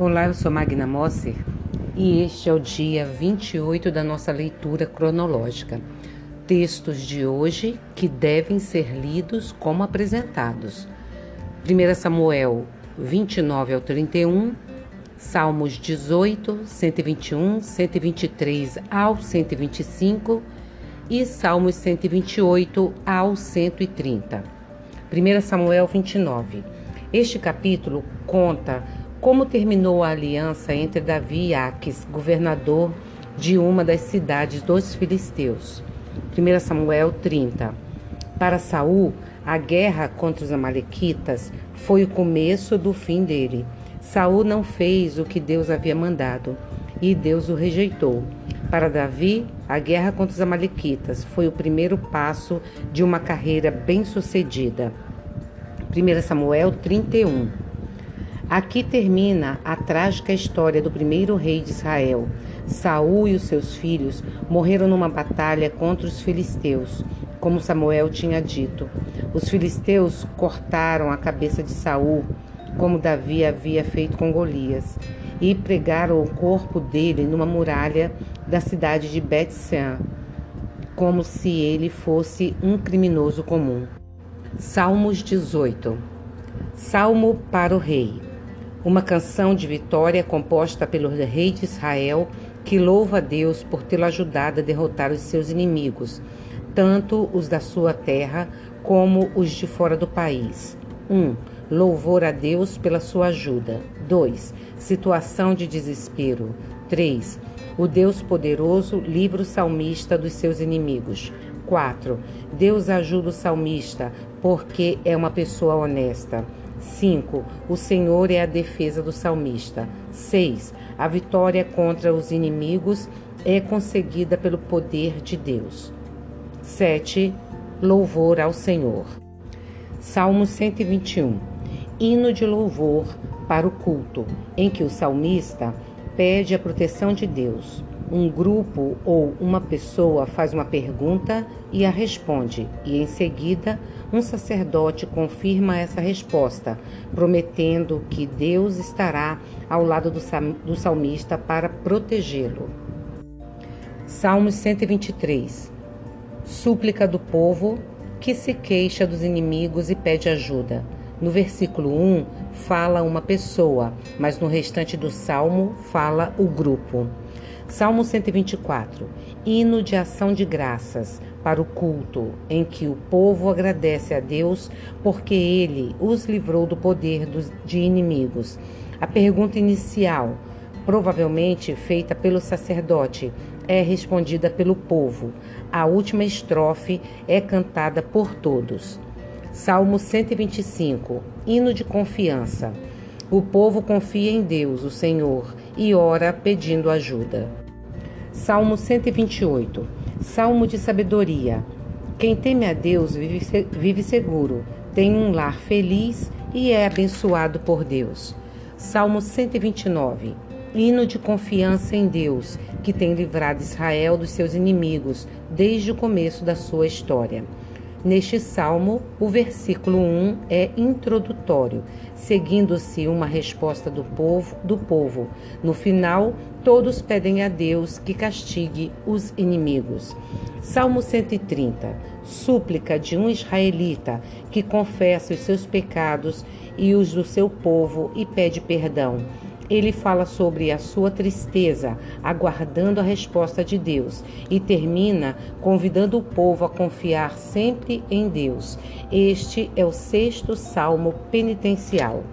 Olá, eu sou Magna Mosser e este é o dia 28 da nossa leitura cronológica. Textos de hoje que devem ser lidos como apresentados. 1 Samuel 29 ao 31, Salmos 18, 121, 123 ao 125 e Salmos 128 ao 130. 1 Samuel 29. Este capítulo conta como terminou a aliança entre Davi e Aques, governador de uma das cidades dos filisteus. 1 Samuel 30. Para Saul, a guerra contra os amalequitas foi o começo do fim dele. Saul não fez o que Deus havia mandado e Deus o rejeitou. Para Davi, a guerra contra os amalequitas foi o primeiro passo de uma carreira bem-sucedida. 1 Samuel 31 Aqui termina a trágica história do primeiro rei de Israel. Saul e os seus filhos morreram numa batalha contra os filisteus, como Samuel tinha dito. Os filisteus cortaram a cabeça de Saul, como Davi havia feito com Golias, e pregaram o corpo dele numa muralha da cidade de bet como se ele fosse um criminoso comum. Salmos 18 Salmo para o rei uma canção de vitória composta pelo rei de Israel que louva a Deus por tê-lo ajudado a derrotar os seus inimigos, tanto os da sua terra como os de fora do país. 1. Um, louvor a Deus pela sua ajuda. 2. Situação de desespero. 3. O Deus poderoso livra o salmista dos seus inimigos. 4. Deus ajuda o salmista porque é uma pessoa honesta. 5. O Senhor é a defesa do salmista. 6. A vitória contra os inimigos é conseguida pelo poder de Deus. 7. Louvor ao Senhor. Salmo 121. Hino de louvor para o culto, em que o salmista pede a proteção de Deus um grupo ou uma pessoa faz uma pergunta e a responde, e em seguida um sacerdote confirma essa resposta, prometendo que Deus estará ao lado do salmista para protegê-lo. Salmos 123 Súplica do povo que se queixa dos inimigos e pede ajuda. No versículo 1 fala uma pessoa, mas no restante do salmo fala o grupo. Salmo 124. Hino de ação de graças para o culto, em que o povo agradece a Deus porque ele os livrou do poder dos, de inimigos. A pergunta inicial, provavelmente feita pelo sacerdote, é respondida pelo povo. A última estrofe é cantada por todos. Salmo 125. Hino de confiança. O povo confia em Deus, o Senhor, e ora pedindo ajuda. Salmo 128. Salmo de sabedoria. Quem teme a Deus vive, vive seguro, tem um lar feliz e é abençoado por Deus. Salmo 129. Hino de confiança em Deus, que tem livrado Israel dos seus inimigos desde o começo da sua história. Neste salmo, o versículo 1 é introdutório, seguindo-se uma resposta do povo, do povo. No final, todos pedem a Deus que castigue os inimigos. Salmo 130. Súplica de um israelita que confessa os seus pecados e os do seu povo e pede perdão ele fala sobre a sua tristeza, aguardando a resposta de Deus, e termina convidando o povo a confiar sempre em Deus. Este é o sexto salmo penitencial.